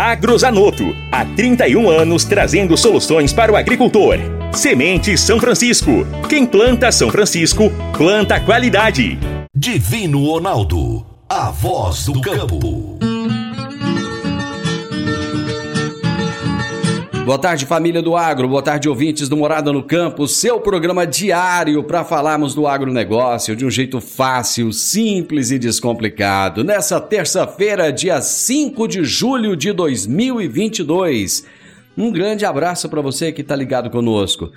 Agrozanoto. Há 31 anos trazendo soluções para o agricultor. Semente São Francisco. Quem planta São Francisco, planta qualidade. Divino Ronaldo. A voz do campo. Boa tarde, família do agro. Boa tarde, ouvintes do Morada no Campo. Seu programa diário para falarmos do agronegócio de um jeito fácil, simples e descomplicado. Nessa terça-feira, dia 5 de julho de 2022. Um grande abraço para você que está ligado conosco.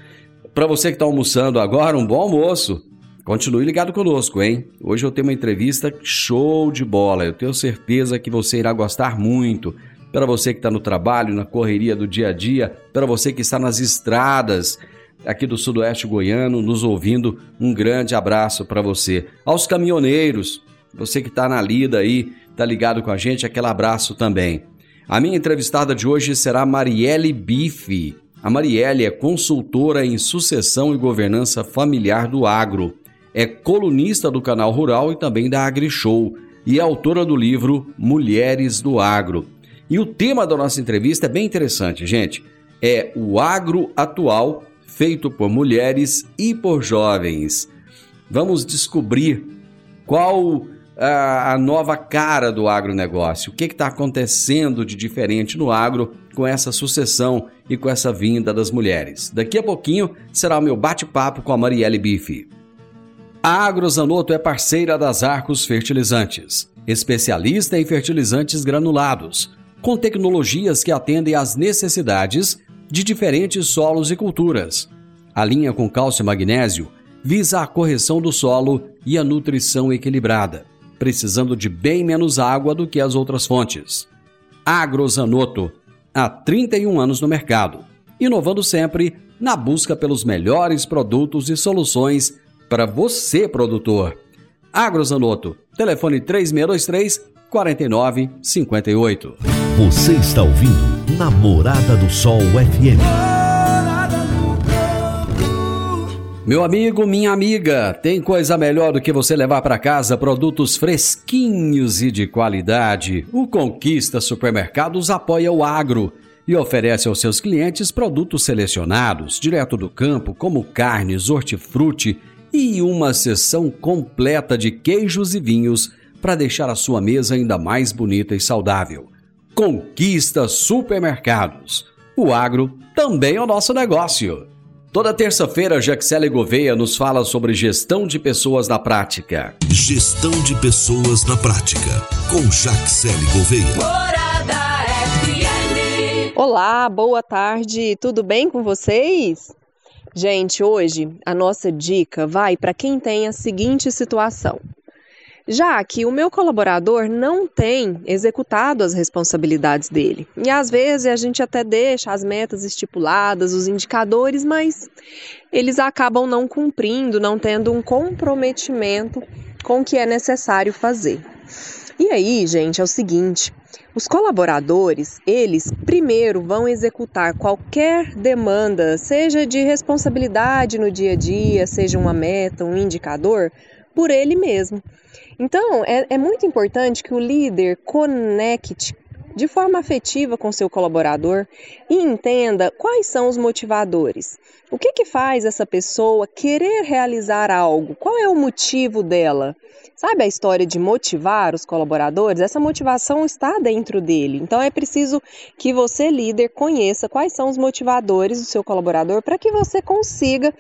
Para você que está almoçando agora, um bom almoço. Continue ligado conosco, hein? Hoje eu tenho uma entrevista show de bola. Eu tenho certeza que você irá gostar muito para você que está no trabalho, na correria do dia a dia, para você que está nas estradas aqui do Sudoeste Goiano, nos ouvindo, um grande abraço para você. Aos caminhoneiros, você que está na lida aí, está ligado com a gente, aquele abraço também. A minha entrevistada de hoje será Marielle Bife. A Marielle é consultora em sucessão e governança familiar do agro. É colunista do canal Rural e também da AgriShow e é autora do livro Mulheres do Agro. E o tema da nossa entrevista é bem interessante, gente. É o agro atual feito por mulheres e por jovens. Vamos descobrir qual a, nova cara do agronegócio, o que está acontecendo de diferente no agro com essa sucessão e com essa vinda das mulheres. Daqui a pouquinho será o meu bate-papo com a Marielle Bife. A Agrozanoto é parceira das Arcos Fertilizantes, especialista em fertilizantes granulados com tecnologias que atendem às necessidades de diferentes solos e culturas. A linha com cálcio e magnésio visa a correção do solo e a nutrição equilibrada, precisando de bem menos água do que as outras fontes. Agrozanoto, há 31 anos no mercado, inovando sempre na busca pelos melhores produtos e soluções para você, produtor. Agrozanoto, telefone 3623 4958. Você está ouvindo Namorada do Sol FM. Meu amigo, minha amiga, tem coisa melhor do que você levar para casa produtos fresquinhos e de qualidade. O Conquista Supermercados apoia o agro e oferece aos seus clientes produtos selecionados, direto do campo, como carnes, hortifruti e uma seção completa de queijos e vinhos para deixar a sua mesa ainda mais bonita e saudável. Conquista Supermercados. O agro também é o nosso negócio. Toda terça-feira, Jaxele Gouveia nos fala sobre gestão de pessoas na prática. Gestão de pessoas na prática, com Jaxele Gouveia. Morada FM. Olá, boa tarde, tudo bem com vocês? Gente, hoje a nossa dica vai para quem tem a seguinte situação. Já que o meu colaborador não tem executado as responsabilidades dele. E às vezes a gente até deixa as metas estipuladas, os indicadores, mas eles acabam não cumprindo, não tendo um comprometimento com o que é necessário fazer. E aí, gente, é o seguinte: os colaboradores, eles primeiro vão executar qualquer demanda, seja de responsabilidade no dia a dia, seja uma meta, um indicador, por ele mesmo. Então, é, é muito importante que o líder conecte de forma afetiva com seu colaborador e entenda quais são os motivadores. O que, que faz essa pessoa querer realizar algo? Qual é o motivo dela? Sabe a história de motivar os colaboradores? Essa motivação está dentro dele. Então é preciso que você, líder, conheça quais são os motivadores do seu colaborador para que você consiga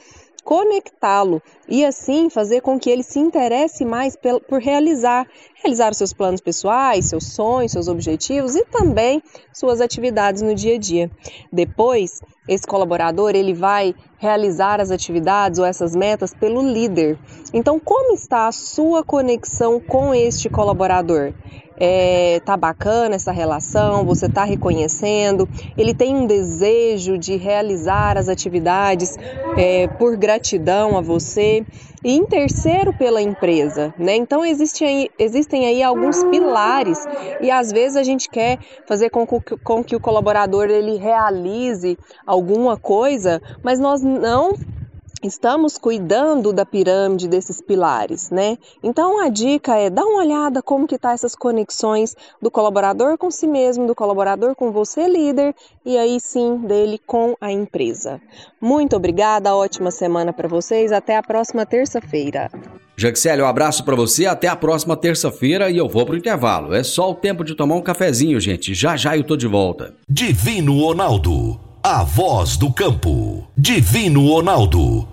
conectá-lo e assim fazer com que ele se interesse mais por realizar, realizar os seus planos pessoais, seus sonhos, seus objetivos e também suas atividades no dia a dia. Depois, esse colaborador ele vai realizar as atividades ou essas metas pelo líder. Então, como está a sua conexão com este colaborador? é, tá bacana essa relação, você tá reconhecendo, ele tem um desejo de realizar as atividades é, por gratidão a você. E em terceiro, pela empresa, né? Então existem aí, existem aí alguns pilares e às vezes a gente quer fazer com, com que o colaborador ele realize alguma coisa, mas nós não estamos cuidando da pirâmide desses pilares, né? Então a dica é dar uma olhada como que tá essas conexões do colaborador com si mesmo, do colaborador com você líder e aí sim dele com a empresa. Muito obrigada, ótima semana para vocês, até a próxima terça-feira. Jaxele, um abraço para você, até a próxima terça-feira e eu vou pro intervalo. É só o tempo de tomar um cafezinho, gente. Já já eu tô de volta. Divino Ronaldo, a voz do campo. Divino Ronaldo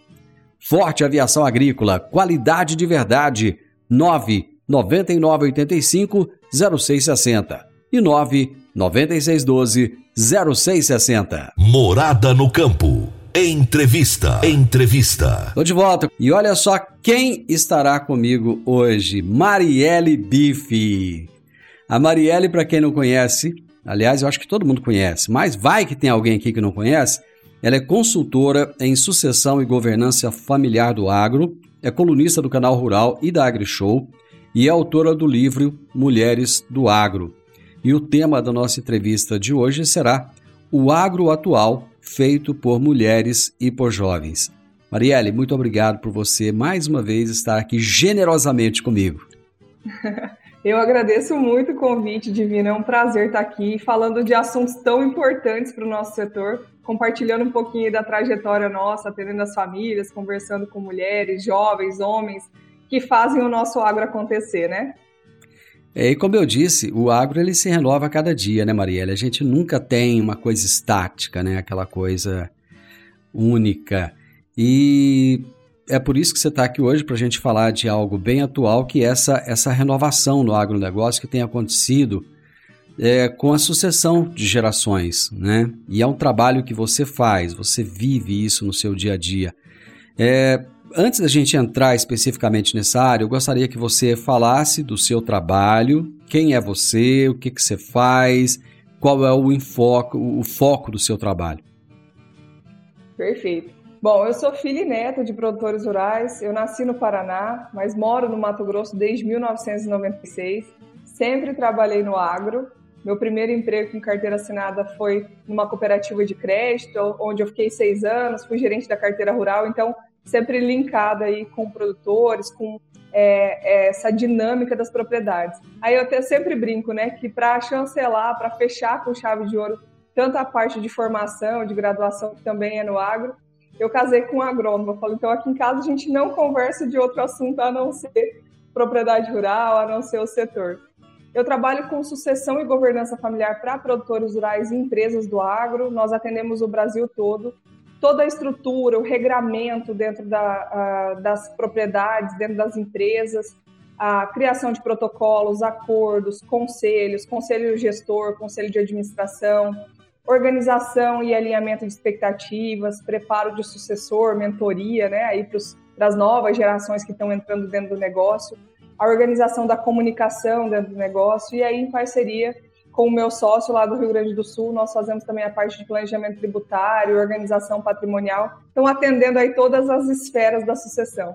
Forte Aviação Agrícola, qualidade de verdade. 9 9985 0660 e 9 9612 0660. Morada no campo. Entrevista. Entrevista. Tô de volta. E olha só quem estará comigo hoje. Marielle Bife. A Marielle, para quem não conhece, aliás, eu acho que todo mundo conhece, mas vai que tem alguém aqui que não conhece. Ela é consultora em sucessão e governança familiar do agro, é colunista do canal Rural e da AgriShow e é autora do livro Mulheres do Agro. E o tema da nossa entrevista de hoje será O Agro Atual, feito por mulheres e por jovens. Marielle, muito obrigado por você mais uma vez estar aqui generosamente comigo. Eu agradeço muito o convite, Divino. É um prazer estar aqui falando de assuntos tão importantes para o nosso setor, compartilhando um pouquinho da trajetória nossa, atendendo as famílias, conversando com mulheres, jovens, homens que fazem o nosso agro acontecer, né? É, e como eu disse, o agro ele se renova a cada dia, né, Marielle? A gente nunca tem uma coisa estática, né? Aquela coisa única. E é por isso que você está aqui hoje para a gente falar de algo bem atual, que é essa, essa renovação no agronegócio que tem acontecido é, com a sucessão de gerações, né? E é um trabalho que você faz, você vive isso no seu dia a dia. É, antes da gente entrar especificamente nessa área, eu gostaria que você falasse do seu trabalho, quem é você, o que, que você faz, qual é o, enfoque, o foco do seu trabalho. Perfeito. Bom, eu sou filha e neta de produtores rurais. Eu nasci no Paraná, mas moro no Mato Grosso desde 1996. Sempre trabalhei no agro meu primeiro emprego com carteira assinada foi numa cooperativa de crédito, onde eu fiquei seis anos, fui gerente da carteira rural, então sempre linkada aí com produtores, com é, é, essa dinâmica das propriedades. Aí eu até sempre brinco, né, que para chancelar, para fechar com chave de ouro, tanto a parte de formação, de graduação, que também é no agro, eu casei com um agrônomo. Eu falo, então aqui em casa a gente não conversa de outro assunto a não ser propriedade rural, a não ser o setor. Eu trabalho com sucessão e governança familiar para produtores rurais e empresas do agro. Nós atendemos o Brasil todo. Toda a estrutura, o regramento dentro da, das propriedades, dentro das empresas, a criação de protocolos, acordos, conselhos, conselho gestor, conselho de administração, organização e alinhamento de expectativas, preparo de sucessor, mentoria, né, aí para as novas gerações que estão entrando dentro do negócio a organização da comunicação dentro do negócio e aí em parceria com o meu sócio lá do Rio Grande do Sul, nós fazemos também a parte de planejamento tributário, organização patrimonial, então atendendo aí todas as esferas da sucessão.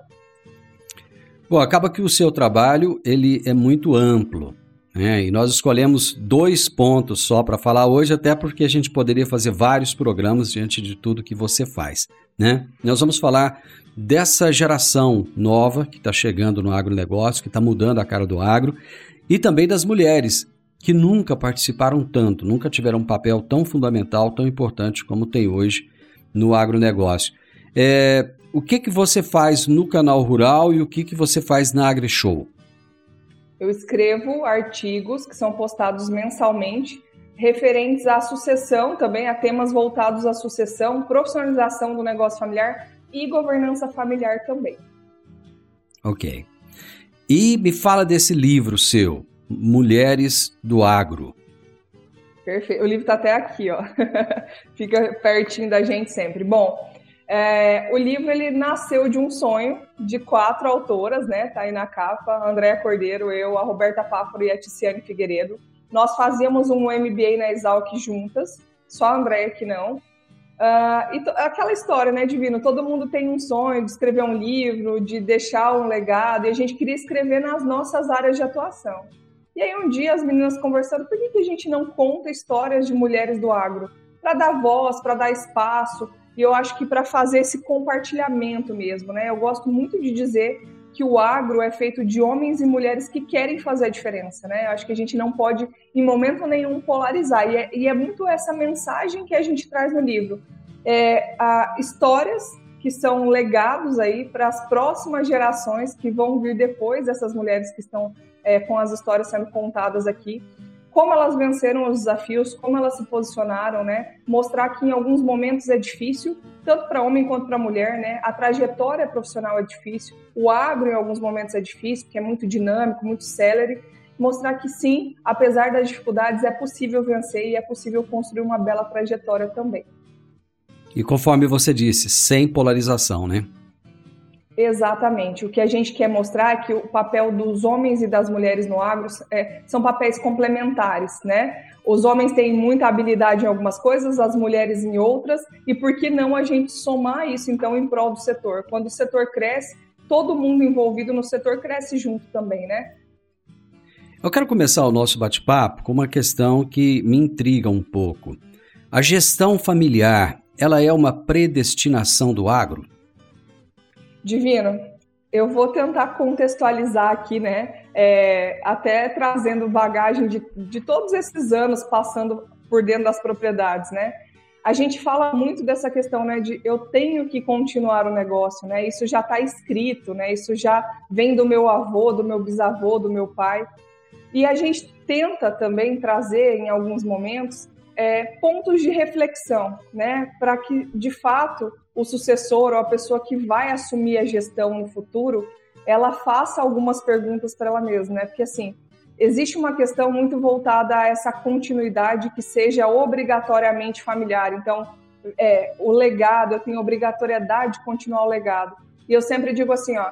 Bom, acaba que o seu trabalho ele é muito amplo. Né? E nós escolhemos dois pontos só para falar hoje, até porque a gente poderia fazer vários programas diante de tudo que você faz. Né? Nós vamos falar dessa geração nova que está chegando no agronegócio, que está mudando a cara do agro, e também das mulheres que nunca participaram tanto, nunca tiveram um papel tão fundamental, tão importante como tem hoje no agronegócio. É, o que, que você faz no canal rural e o que, que você faz na AgriShow? Eu escrevo artigos que são postados mensalmente, referentes à sucessão, também a temas voltados à sucessão, profissionalização do negócio familiar e governança familiar também. Ok. E me fala desse livro seu, Mulheres do Agro. Perfeito. O livro está até aqui, ó. Fica pertinho da gente sempre. Bom, é, o livro ele nasceu de um sonho de quatro autoras, né? Tá aí na capa: a Andréa Cordeiro, eu, a Roberta Páfaro e a Ticiane Figueiredo. Nós fazíamos um MBA na Exalc juntas, só a Andréa que não. Uh, e aquela história, né, Divino? Todo mundo tem um sonho de escrever um livro, de deixar um legado, e a gente queria escrever nas nossas áreas de atuação. E aí um dia as meninas conversando, por que, que a gente não conta histórias de mulheres do agro? Para dar voz, para dar espaço, e eu acho que para fazer esse compartilhamento mesmo, né? Eu gosto muito de dizer que o agro é feito de homens e mulheres que querem fazer a diferença, né? Acho que a gente não pode, em momento nenhum, polarizar. E é, e é muito essa mensagem que a gente traz no livro. É, a, histórias que são legados aí para as próximas gerações que vão vir depois dessas mulheres que estão é, com as histórias sendo contadas aqui como elas venceram os desafios, como elas se posicionaram, né? Mostrar que em alguns momentos é difícil, tanto para homem quanto para mulher, né? A trajetória profissional é difícil, o agro em alguns momentos é difícil, porque é muito dinâmico, muito celery. Mostrar que sim, apesar das dificuldades, é possível vencer e é possível construir uma bela trajetória também. E conforme você disse, sem polarização, né? Exatamente. O que a gente quer mostrar é que o papel dos homens e das mulheres no agro é, são papéis complementares, né? Os homens têm muita habilidade em algumas coisas, as mulheres em outras, e por que não a gente somar isso, então, em prol do setor? Quando o setor cresce, todo mundo envolvido no setor cresce junto também, né? Eu quero começar o nosso bate-papo com uma questão que me intriga um pouco. A gestão familiar, ela é uma predestinação do agro? Divino, eu vou tentar contextualizar aqui, né? É, até trazendo bagagem de, de todos esses anos passando por dentro das propriedades, né? A gente fala muito dessa questão, né, de eu tenho que continuar o negócio, né? Isso já está escrito, né? Isso já vem do meu avô, do meu bisavô, do meu pai. E a gente tenta também trazer, em alguns momentos, é, pontos de reflexão, né? Para que, de fato, o sucessor ou a pessoa que vai assumir a gestão no futuro, ela faça algumas perguntas para ela mesma, né? Porque assim, existe uma questão muito voltada a essa continuidade que seja obrigatoriamente familiar. Então, é, o legado, eu tenho obrigatoriedade de continuar o legado. E eu sempre digo assim, ó,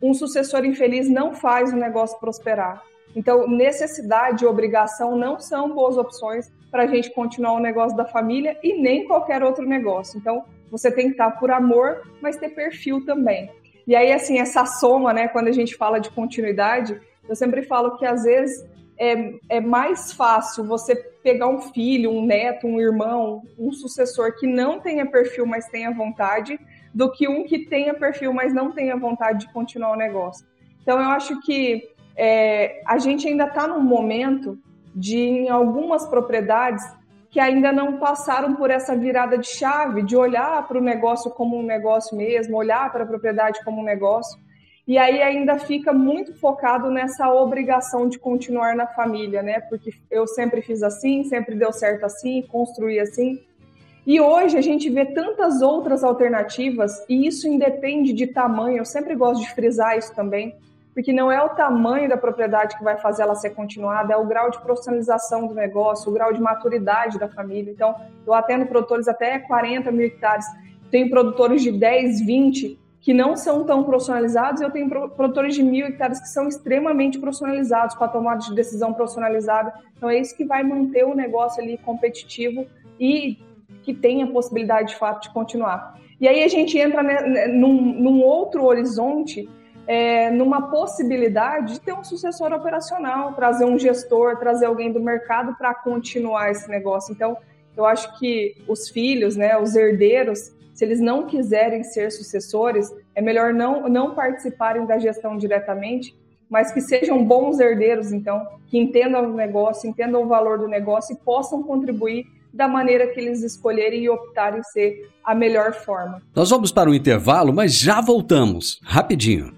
um sucessor infeliz não faz o negócio prosperar. Então, necessidade e obrigação não são boas opções para a gente continuar o negócio da família e nem qualquer outro negócio. Então, você tem que estar por amor, mas ter perfil também. E aí, assim, essa soma, né, quando a gente fala de continuidade, eu sempre falo que às vezes é, é mais fácil você pegar um filho, um neto, um irmão, um sucessor que não tenha perfil, mas tenha vontade, do que um que tenha perfil, mas não tenha vontade de continuar o negócio. Então, eu acho que é, a gente ainda está num momento de, em algumas propriedades, que ainda não passaram por essa virada de chave, de olhar para o negócio como um negócio mesmo, olhar para a propriedade como um negócio. E aí ainda fica muito focado nessa obrigação de continuar na família, né? Porque eu sempre fiz assim, sempre deu certo assim, construí assim. E hoje a gente vê tantas outras alternativas, e isso independe de tamanho, eu sempre gosto de frisar isso também porque não é o tamanho da propriedade que vai fazer ela ser continuada, é o grau de profissionalização do negócio, o grau de maturidade da família. Então, eu atendo produtores até 40 mil hectares, tenho produtores de 10, 20, que não são tão profissionalizados, eu tenho produtores de mil hectares que são extremamente profissionalizados, com a tomada de decisão profissionalizada. Então, é isso que vai manter o negócio ali competitivo e que tem a possibilidade, de fato, de continuar. E aí a gente entra né, num, num outro horizonte, é, numa possibilidade de ter um sucessor operacional, trazer um gestor, trazer alguém do mercado para continuar esse negócio. Então, eu acho que os filhos, né, os herdeiros, se eles não quiserem ser sucessores, é melhor não, não participarem da gestão diretamente, mas que sejam bons herdeiros, então, que entendam o negócio, entendam o valor do negócio e possam contribuir da maneira que eles escolherem e optarem ser a melhor forma. Nós vamos para o intervalo, mas já voltamos, rapidinho.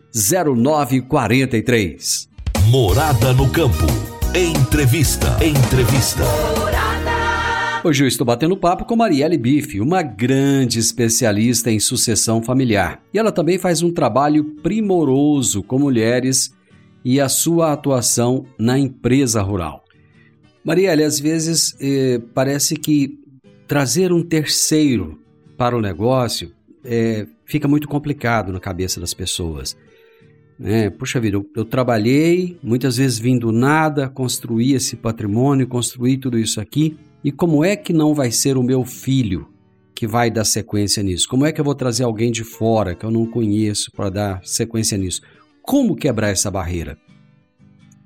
0943. Morada no campo. Entrevista. Entrevista. Hoje eu estou batendo papo com Marielle Bife, uma grande especialista em sucessão familiar. E ela também faz um trabalho primoroso com mulheres e a sua atuação na empresa rural. Marielle, às vezes eh, parece que trazer um terceiro para o negócio eh, fica muito complicado na cabeça das pessoas. É, puxa vida, eu, eu, trabalhei, muitas vezes vim do nada, construí esse patrimônio, construí tudo isso aqui, e como é que não vai ser o meu filho que vai dar sequência nisso? Como é que eu vou trazer alguém de fora que eu não conheço para dar sequência nisso? Como quebrar essa barreira?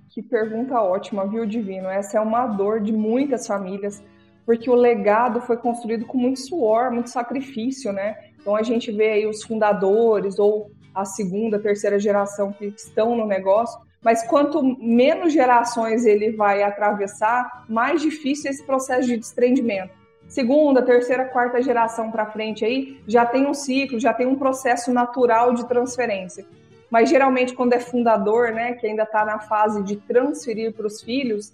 Que pergunta ótima, viu, Divino? Essa é uma dor de muitas famílias, porque o legado foi construído com muito suor, muito sacrifício, né? Então a gente vê aí os fundadores ou a segunda, terceira geração que estão no negócio mas quanto menos gerações ele vai atravessar, mais difícil esse processo de desprendimento. Segunda, terceira, quarta geração para frente aí já tem um ciclo, já tem um processo natural de transferência. Mas geralmente quando é fundador, né, que ainda está na fase de transferir para os filhos,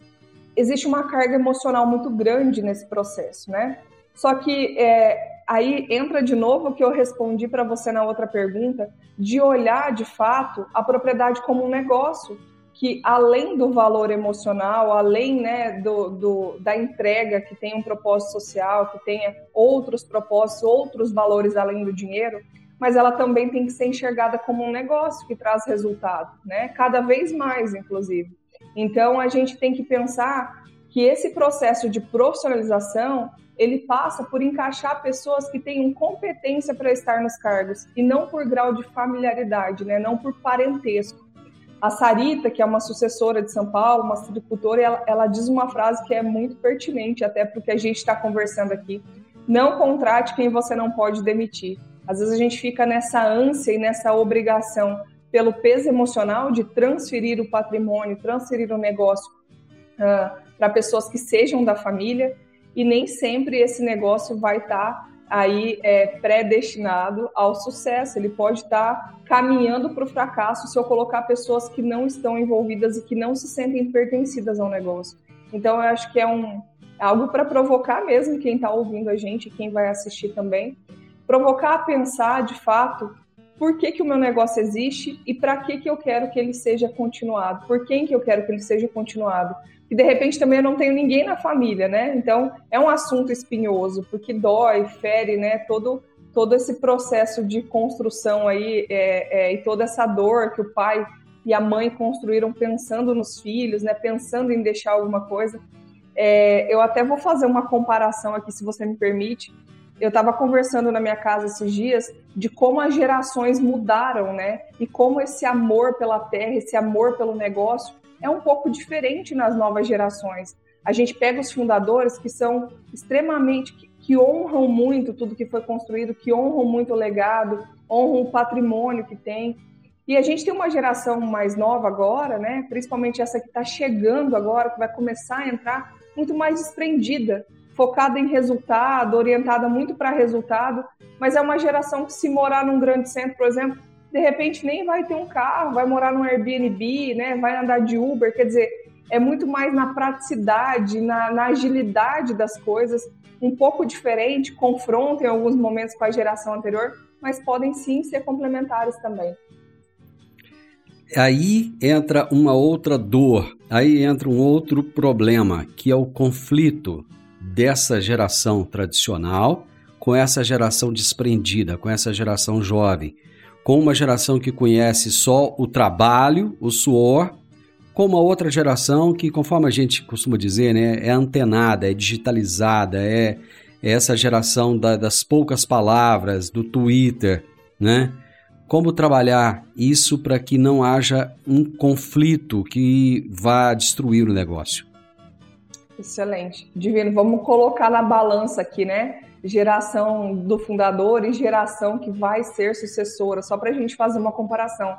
existe uma carga emocional muito grande nesse processo, né? Só que é, aí entra de novo o que eu respondi para você na outra pergunta, de olhar de fato a propriedade como um negócio, que além do valor emocional, além né, do, do, da entrega que tem um propósito social, que tenha outros propósitos, outros valores além do dinheiro, mas ela também tem que ser enxergada como um negócio que traz resultado, né? Cada vez mais, inclusive. Então a gente tem que pensar que esse processo de profissionalização ele passa por encaixar pessoas que tenham competência para estar nos cargos e não por grau de familiaridade, né? não por parentesco. A Sarita, que é uma sucessora de São Paulo, uma agricultora, ela, ela diz uma frase que é muito pertinente, até porque a gente está conversando aqui. Não contrate quem você não pode demitir. Às vezes a gente fica nessa ânsia e nessa obrigação pelo peso emocional de transferir o patrimônio, transferir o negócio uh, para pessoas que sejam da família e nem sempre esse negócio vai estar tá aí é, predestinado ao sucesso. Ele pode estar tá caminhando para o fracasso se eu colocar pessoas que não estão envolvidas e que não se sentem pertencidas ao negócio. Então, eu acho que é um algo para provocar mesmo quem está ouvindo a gente, quem vai assistir também, provocar a pensar de fato por que, que o meu negócio existe e para que, que eu quero que ele seja continuado, por quem que eu quero que ele seja continuado. E de repente também eu não tenho ninguém na família, né? Então é um assunto espinhoso, porque dói, fere, né? Todo, todo esse processo de construção aí é, é, e toda essa dor que o pai e a mãe construíram pensando nos filhos, né? Pensando em deixar alguma coisa. É, eu até vou fazer uma comparação aqui, se você me permite eu estava conversando na minha casa esses dias de como as gerações mudaram, né? E como esse amor pela terra, esse amor pelo negócio é um pouco diferente nas novas gerações. A gente pega os fundadores que são extremamente que, que honram muito tudo que foi construído, que honram muito o legado, honram o patrimônio que tem. E a gente tem uma geração mais nova agora, né? Principalmente essa que está chegando agora, que vai começar a entrar muito mais desprendida focada em resultado, orientada muito para resultado, mas é uma geração que se morar num grande centro, por exemplo, de repente nem vai ter um carro, vai morar num Airbnb, né, vai andar de Uber, quer dizer, é muito mais na praticidade, na, na agilidade das coisas, um pouco diferente, confronta em alguns momentos com a geração anterior, mas podem sim ser complementares também. Aí entra uma outra dor, aí entra um outro problema, que é o conflito dessa geração tradicional com essa geração desprendida, com essa geração jovem, com uma geração que conhece só o trabalho, o suor, com uma outra geração que, conforme a gente costuma dizer, né, é antenada, é digitalizada, é, é essa geração da, das poucas palavras, do Twitter, né? Como trabalhar isso para que não haja um conflito que vá destruir o negócio? Excelente. Divino, vamos colocar na balança aqui, né? Geração do fundador e geração que vai ser sucessora, só para a gente fazer uma comparação.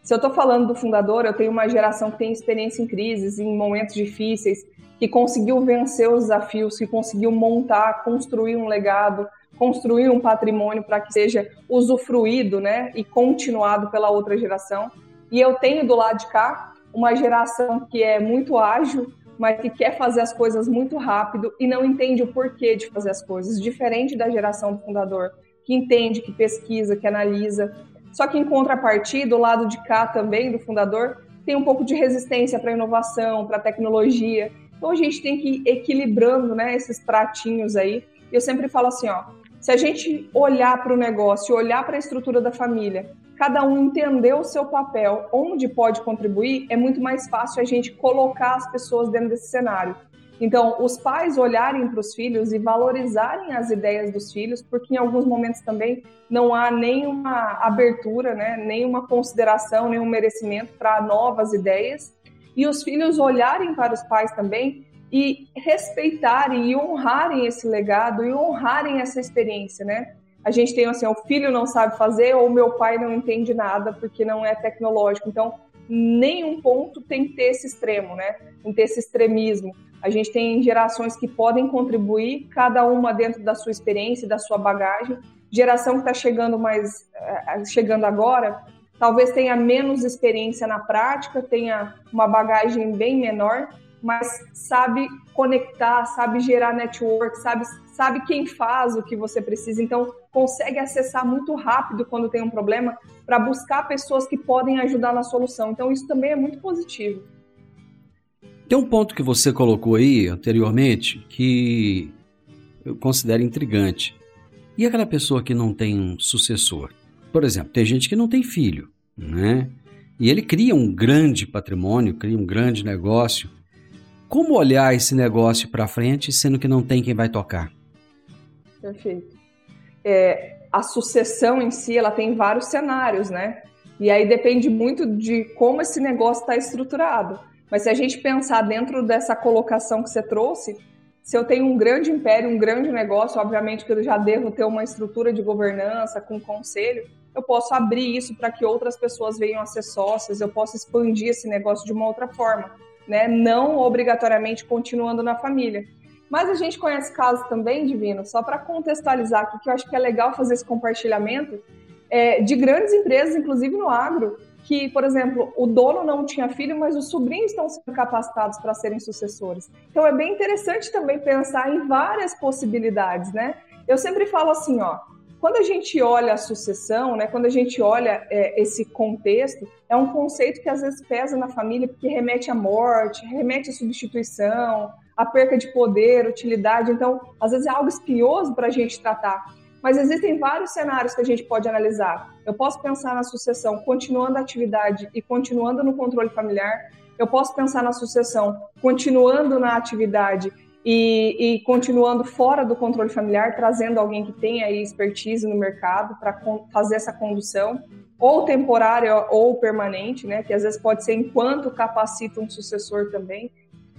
Se eu estou falando do fundador, eu tenho uma geração que tem experiência em crises, em momentos difíceis, que conseguiu vencer os desafios, que conseguiu montar, construir um legado, construir um patrimônio para que seja usufruído né, e continuado pela outra geração. E eu tenho do lado de cá uma geração que é muito ágil, mas que quer fazer as coisas muito rápido e não entende o porquê de fazer as coisas, diferente da geração do fundador, que entende, que pesquisa, que analisa. Só que em contrapartida, do lado de cá também do fundador, tem um pouco de resistência para inovação, para tecnologia. Então a gente tem que ir equilibrando, né, esses pratinhos aí. Eu sempre falo assim, ó, se a gente olhar para o negócio, olhar para a estrutura da família cada um entender o seu papel, onde pode contribuir, é muito mais fácil a gente colocar as pessoas dentro desse cenário. Então, os pais olharem para os filhos e valorizarem as ideias dos filhos, porque em alguns momentos também não há nenhuma abertura, né, nenhuma consideração, nenhum merecimento para novas ideias. E os filhos olharem para os pais também e respeitarem e honrarem esse legado e honrarem essa experiência, né? a gente tem assim, o filho não sabe fazer ou meu pai não entende nada porque não é tecnológico. Então, nenhum ponto tem que ter esse extremo, né? Tem que ter esse extremismo. A gente tem gerações que podem contribuir, cada uma dentro da sua experiência, da sua bagagem. Geração que está chegando mais, eh, chegando agora, talvez tenha menos experiência na prática, tenha uma bagagem bem menor, mas sabe conectar, sabe gerar network, sabe sabe quem faz o que você precisa, então consegue acessar muito rápido quando tem um problema para buscar pessoas que podem ajudar na solução. Então isso também é muito positivo. Tem um ponto que você colocou aí anteriormente que eu considero intrigante. E aquela pessoa que não tem um sucessor? Por exemplo, tem gente que não tem filho, né? E ele cria um grande patrimônio, cria um grande negócio. Como olhar esse negócio para frente, sendo que não tem quem vai tocar? Perfeito. É, a sucessão em si, ela tem vários cenários, né? E aí depende muito de como esse negócio está estruturado. Mas se a gente pensar dentro dessa colocação que você trouxe, se eu tenho um grande império, um grande negócio, obviamente que eu já devo ter uma estrutura de governança com conselho, eu posso abrir isso para que outras pessoas venham a ser sócias, eu posso expandir esse negócio de uma outra forma, né? Não obrigatoriamente continuando na família. Mas a gente conhece casos também, Divino, só para contextualizar aqui, que eu acho que é legal fazer esse compartilhamento, é, de grandes empresas, inclusive no agro, que, por exemplo, o dono não tinha filho, mas os sobrinhos estão sendo capacitados para serem sucessores. Então é bem interessante também pensar em várias possibilidades, né? Eu sempre falo assim, ó, quando a gente olha a sucessão, né, quando a gente olha é, esse contexto, é um conceito que às vezes pesa na família porque remete à morte, remete à substituição, à perca de poder, utilidade. Então, às vezes é algo espinhoso para a gente tratar. Mas existem vários cenários que a gente pode analisar. Eu posso pensar na sucessão continuando a atividade e continuando no controle familiar. Eu posso pensar na sucessão continuando na atividade e, e, continuando fora do controle familiar, trazendo alguém que tenha expertise no mercado para fazer essa condução, ou temporária ou permanente, né? Que às vezes pode ser enquanto capacita um sucessor também,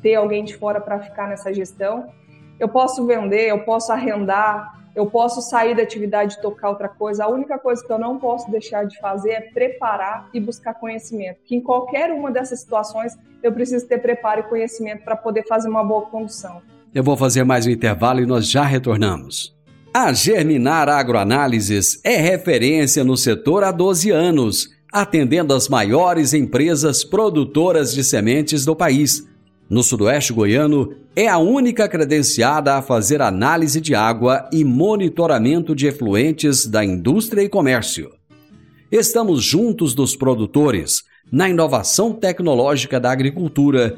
ter alguém de fora para ficar nessa gestão. Eu posso vender, eu posso arrendar, eu posso sair da atividade e tocar outra coisa. A única coisa que eu não posso deixar de fazer é preparar e buscar conhecimento. Que em qualquer uma dessas situações eu preciso ter preparo e conhecimento para poder fazer uma boa condução. Eu vou fazer mais um intervalo e nós já retornamos. A Germinar Agroanálises é referência no setor há 12 anos, atendendo as maiores empresas produtoras de sementes do país no Sudoeste Goiano, é a única credenciada a fazer análise de água e monitoramento de efluentes da indústria e comércio. Estamos juntos dos produtores na inovação tecnológica da agricultura,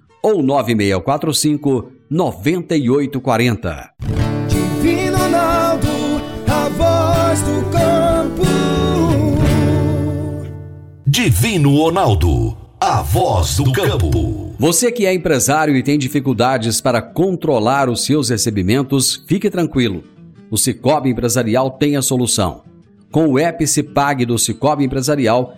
ou 9645-9840. Divino Ronaldo, a voz do campo. Divino Ronaldo a voz do campo. Você que é empresário e tem dificuldades para controlar os seus recebimentos, fique tranquilo. O Cicobi Empresarial tem a solução. Com o app Cipag do Cicobi Empresarial,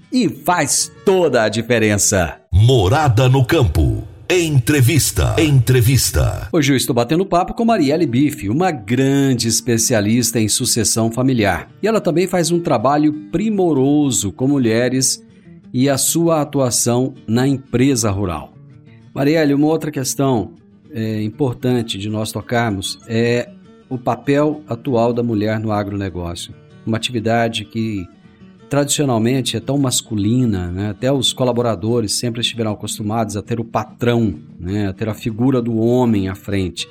e faz toda a diferença. Morada no campo. Entrevista. Entrevista. Hoje eu estou batendo papo com Marielle Bife, uma grande especialista em sucessão familiar. E ela também faz um trabalho primoroso com mulheres e a sua atuação na empresa rural. Marielle, uma outra questão é, importante de nós tocarmos é o papel atual da mulher no agronegócio. Uma atividade que tradicionalmente é tão masculina, né? até os colaboradores sempre estiveram acostumados a ter o patrão, né? a ter a figura do homem à frente.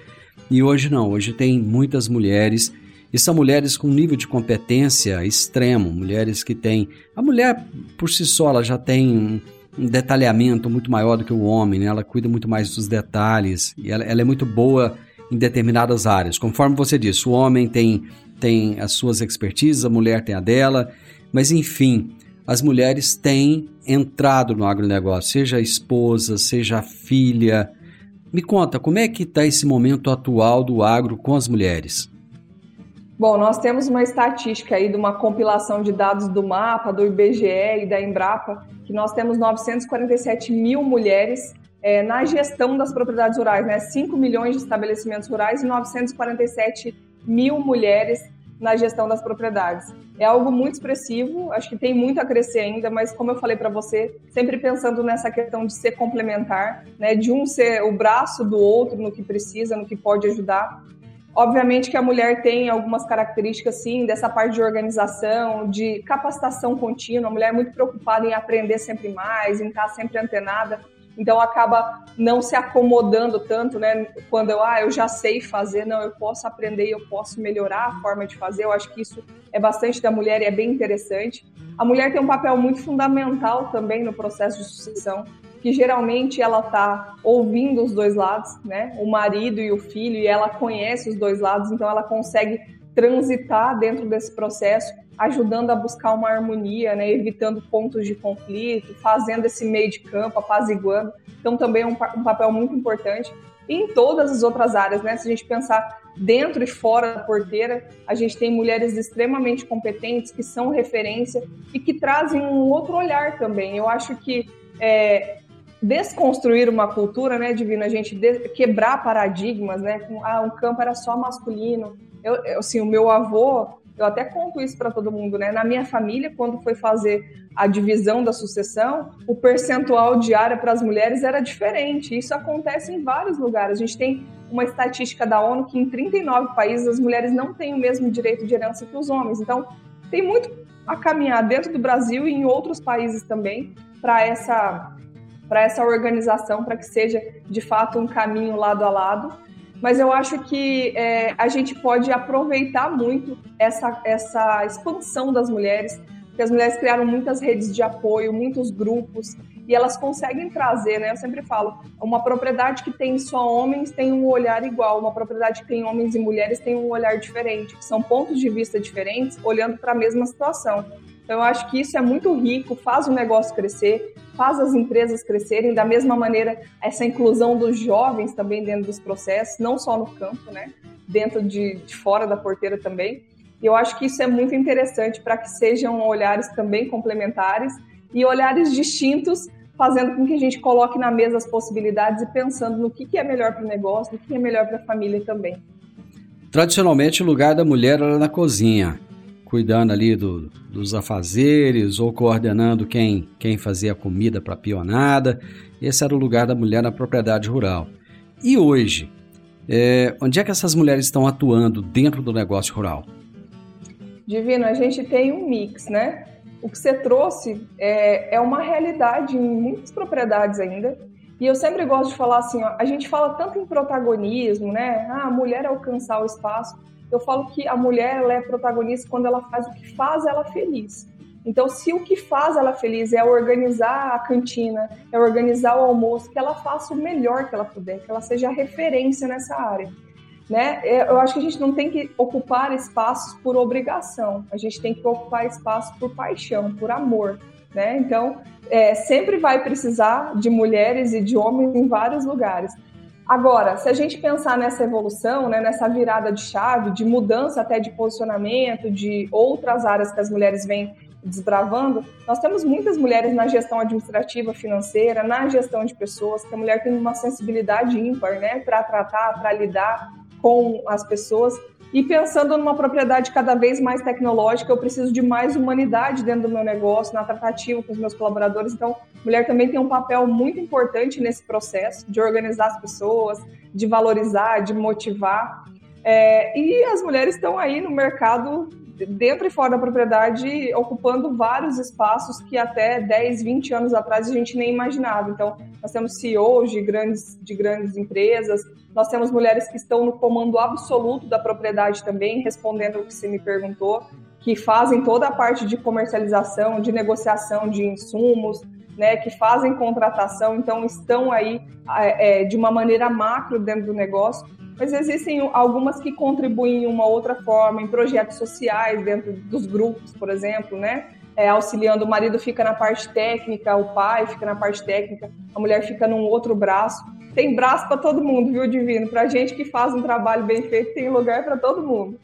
E hoje não, hoje tem muitas mulheres e são mulheres com nível de competência extremo, mulheres que têm. A mulher por si só ela já tem um detalhamento muito maior do que o homem, né? Ela cuida muito mais dos detalhes e ela, ela é muito boa em determinadas áreas. Conforme você disse, o homem tem, tem as suas expertises, a mulher tem a dela, mas enfim, as mulheres têm entrado no agronegócio, seja a esposa, seja a filha. Me conta, como é que está esse momento atual do agro com as mulheres? Bom, nós temos uma estatística aí de uma compilação de dados do MAPA, do IBGE e da Embrapa, que nós temos 947 mil mulheres é, na gestão das propriedades rurais, né? 5 milhões de estabelecimentos rurais e 947 mil mulheres na gestão das propriedades. É algo muito expressivo, acho que tem muito a crescer ainda, mas como eu falei para você, sempre pensando nessa questão de ser complementar, né, de um ser o braço do outro no que precisa, no que pode ajudar. Obviamente que a mulher tem algumas características, sim, dessa parte de organização, de capacitação contínua. A mulher é muito preocupada em aprender sempre mais, em estar sempre antenada. Então acaba não se acomodando tanto, né? Quando eu, ah, eu já sei fazer, não, eu posso aprender, eu posso melhorar a forma de fazer. Eu acho que isso é bastante da mulher e é bem interessante. A mulher tem um papel muito fundamental também no processo de sucessão que geralmente ela está ouvindo os dois lados, né? O marido e o filho, e ela conhece os dois lados, então ela consegue transitar dentro desse processo, ajudando a buscar uma harmonia, né, evitando pontos de conflito, fazendo esse meio de campo, apaziguando. Então, também é um, um papel muito importante. E em todas as outras áreas, né? Se a gente pensar dentro e fora da porteira, a gente tem mulheres extremamente competentes que são referência e que trazem um outro olhar também. Eu acho que é, desconstruir uma cultura, né, Divino, a gente quebrar paradigmas, né, ah, um campo era só masculino. Eu, assim, o meu avô, eu até conto isso para todo mundo, né? Na minha família, quando foi fazer a divisão da sucessão, o percentual de área para as mulheres era diferente. Isso acontece em vários lugares. A gente tem uma estatística da ONU que em 39 países as mulheres não têm o mesmo direito de herança que os homens. Então, tem muito a caminhar dentro do Brasil e em outros países também para essa para essa organização, para que seja de fato um caminho lado a lado mas eu acho que é, a gente pode aproveitar muito essa, essa expansão das mulheres, porque as mulheres criaram muitas redes de apoio, muitos grupos, e elas conseguem trazer, né? Eu sempre falo, uma propriedade que tem só homens tem um olhar igual, uma propriedade que tem homens e mulheres tem um olhar diferente, são pontos de vista diferentes, olhando para a mesma situação. Então, eu acho que isso é muito rico, faz o negócio crescer, faz as empresas crescerem, da mesma maneira, essa inclusão dos jovens também dentro dos processos, não só no campo, né? Dentro de, de fora da porteira também. E eu acho que isso é muito interessante para que sejam olhares também complementares e olhares distintos, fazendo com que a gente coloque na mesa as possibilidades e pensando no que, que é melhor para o negócio, no que é melhor para a família também. Tradicionalmente, o lugar da mulher era na cozinha cuidando ali do, dos afazeres ou coordenando quem, quem fazia a comida para a pionada. Esse era o lugar da mulher na propriedade rural. E hoje, é, onde é que essas mulheres estão atuando dentro do negócio rural? Divino, a gente tem um mix, né? O que você trouxe é, é uma realidade em muitas propriedades ainda. E eu sempre gosto de falar assim, ó, a gente fala tanto em protagonismo, né? Ah, a mulher alcançar o espaço eu falo que a mulher é protagonista quando ela faz o que faz ela feliz. Então, se o que faz ela feliz é organizar a cantina, é organizar o almoço, que ela faça o melhor que ela puder, que ela seja referência nessa área. Né? É, eu acho que a gente não tem que ocupar espaços por obrigação, a gente tem que ocupar espaços por paixão, por amor. Né? Então, é, sempre vai precisar de mulheres e de homens em vários lugares. Agora, se a gente pensar nessa evolução, né, nessa virada de chave, de mudança até de posicionamento, de outras áreas que as mulheres vêm desbravando, nós temos muitas mulheres na gestão administrativa financeira, na gestão de pessoas, que a mulher tem uma sensibilidade ímpar, né, para tratar, para lidar com as pessoas. E pensando numa propriedade cada vez mais tecnológica, eu preciso de mais humanidade dentro do meu negócio, na tratativa com os meus colaboradores. Então, mulher também tem um papel muito importante nesse processo de organizar as pessoas, de valorizar, de motivar. É, e as mulheres estão aí no mercado, dentro e fora da propriedade, ocupando vários espaços que até 10, 20 anos atrás a gente nem imaginava. Então, nós temos CEOs de grandes, de grandes empresas, nós temos mulheres que estão no comando absoluto da propriedade também, respondendo o que você me perguntou, que fazem toda a parte de comercialização, de negociação de insumos, né, que fazem contratação, então estão aí é, de uma maneira macro dentro do negócio. Mas existem algumas que contribuem de uma outra forma, em projetos sociais, dentro dos grupos, por exemplo, né? É, auxiliando, o marido fica na parte técnica, o pai fica na parte técnica, a mulher fica num outro braço tem braço para todo mundo, viu, Divino? Para gente que faz um trabalho bem feito, tem lugar para todo mundo.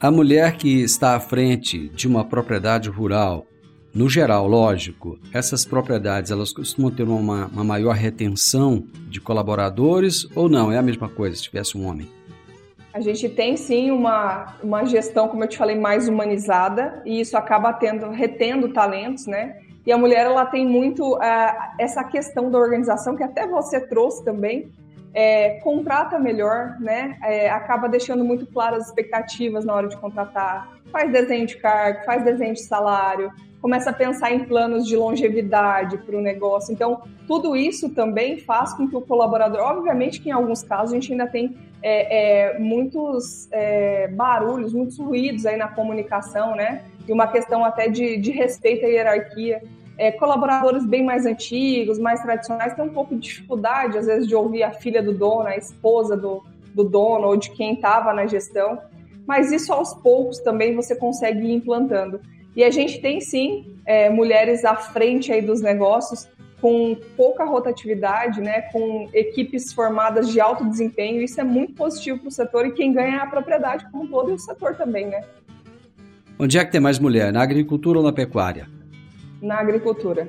A mulher que está à frente de uma propriedade rural, no geral, lógico, essas propriedades elas costumam ter uma, uma maior retenção de colaboradores ou não? É a mesma coisa se tivesse um homem? A gente tem sim uma, uma gestão, como eu te falei, mais humanizada e isso acaba tendo, retendo talentos, né? E a mulher ela tem muito uh, essa questão da organização que até você trouxe também. É, contrata melhor, né? É, acaba deixando muito claras as expectativas na hora de contratar. Faz desenho de cargo, faz desenho de salário, começa a pensar em planos de longevidade para o negócio. Então, tudo isso também faz com que o colaborador, obviamente que em alguns casos a gente ainda tem é, é muitos é, barulhos, muitos ruídos aí na comunicação, né? E uma questão até de, de respeito à hierarquia é, colaboradores bem mais antigos, mais tradicionais, têm um pouco de dificuldade, às vezes, de ouvir a filha do dono, a esposa do, do dono ou de quem estava na gestão. mas isso aos poucos também você consegue ir implantando. E a gente tem sim é, mulheres à frente aí dos negócios com pouca rotatividade, né, com equipes formadas de alto desempenho, isso é muito positivo para o setor e quem ganha é a propriedade como um todo e o setor também, né? Onde é que tem mais mulher, na agricultura ou na pecuária? Na agricultura.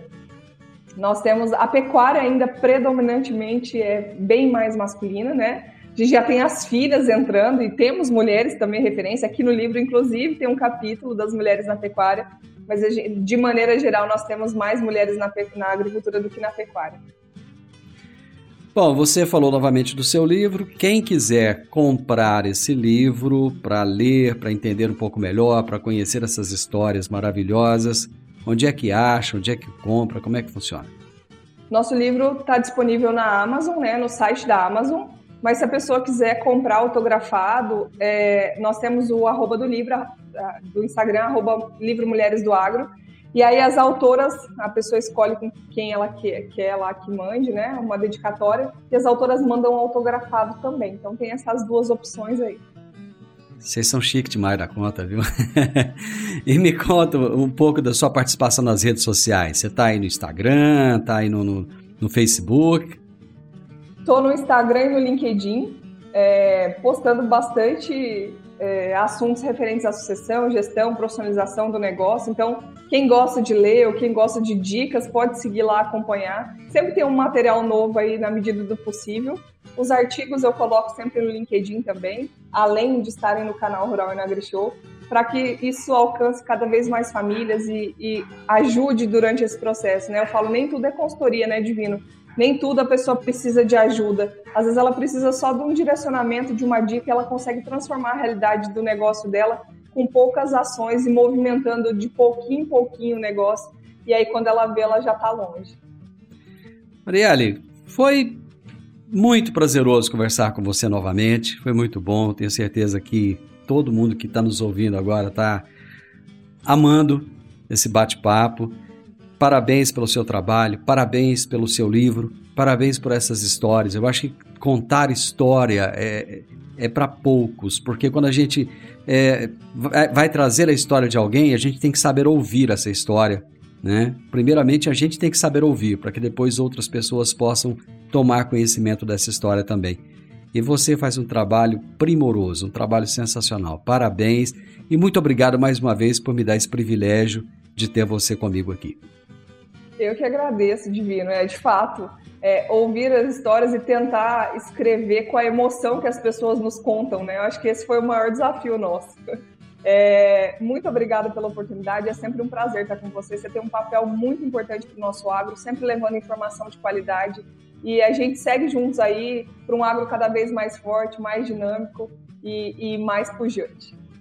Nós temos a pecuária ainda predominantemente é bem mais masculina, né? A gente já tem as filhas entrando e temos mulheres também referência. Aqui no livro, inclusive, tem um capítulo das mulheres na pecuária, mas de maneira geral nós temos mais mulheres na, na agricultura do que na pecuária. Bom, você falou novamente do seu livro. Quem quiser comprar esse livro para ler, para entender um pouco melhor, para conhecer essas histórias maravilhosas, onde é que acha, onde é que compra, como é que funciona? Nosso livro está disponível na Amazon, né, no site da Amazon. Mas se a pessoa quiser comprar autografado, é, nós temos o arroba do livro, do Instagram, arroba Livro Mulheres do Agro. E aí as autoras, a pessoa escolhe com quem ela quer, quer lá que mande, né? Uma dedicatória. E as autoras mandam autografado também. Então tem essas duas opções aí. Vocês são chique demais da conta, viu? e me conta um pouco da sua participação nas redes sociais. Você está aí no Instagram, está aí no, no, no Facebook? Estou no Instagram e no LinkedIn, é, postando bastante é, assuntos referentes à sucessão, gestão, profissionalização do negócio. Então, quem gosta de ler ou quem gosta de dicas, pode seguir lá, acompanhar. Sempre tem um material novo aí na medida do possível. Os artigos eu coloco sempre no LinkedIn também, além de estarem no canal Rural e na AgriShow, para que isso alcance cada vez mais famílias e, e ajude durante esse processo. Né? Eu falo, nem tudo é consultoria, né, Divino? Nem tudo a pessoa precisa de ajuda. Às vezes ela precisa só de um direcionamento, de uma dica, ela consegue transformar a realidade do negócio dela com poucas ações e movimentando de pouquinho em pouquinho o negócio. E aí quando ela vê, ela já está longe. Marielle, foi muito prazeroso conversar com você novamente. Foi muito bom. Tenho certeza que todo mundo que está nos ouvindo agora está amando esse bate-papo. Parabéns pelo seu trabalho, parabéns pelo seu livro, parabéns por essas histórias. Eu acho que contar história é, é para poucos, porque quando a gente é, vai trazer a história de alguém, a gente tem que saber ouvir essa história. Né? Primeiramente, a gente tem que saber ouvir, para que depois outras pessoas possam tomar conhecimento dessa história também. E você faz um trabalho primoroso, um trabalho sensacional. Parabéns e muito obrigado mais uma vez por me dar esse privilégio de ter você comigo aqui. Eu que agradeço, Divino. É de fato é, ouvir as histórias e tentar escrever com a emoção que as pessoas nos contam, né? Eu acho que esse foi o maior desafio nosso. É, muito obrigada pela oportunidade. É sempre um prazer estar com você. Você tem um papel muito importante para o nosso agro, sempre levando informação de qualidade. E a gente segue juntos aí para um agro cada vez mais forte, mais dinâmico e, e mais pujante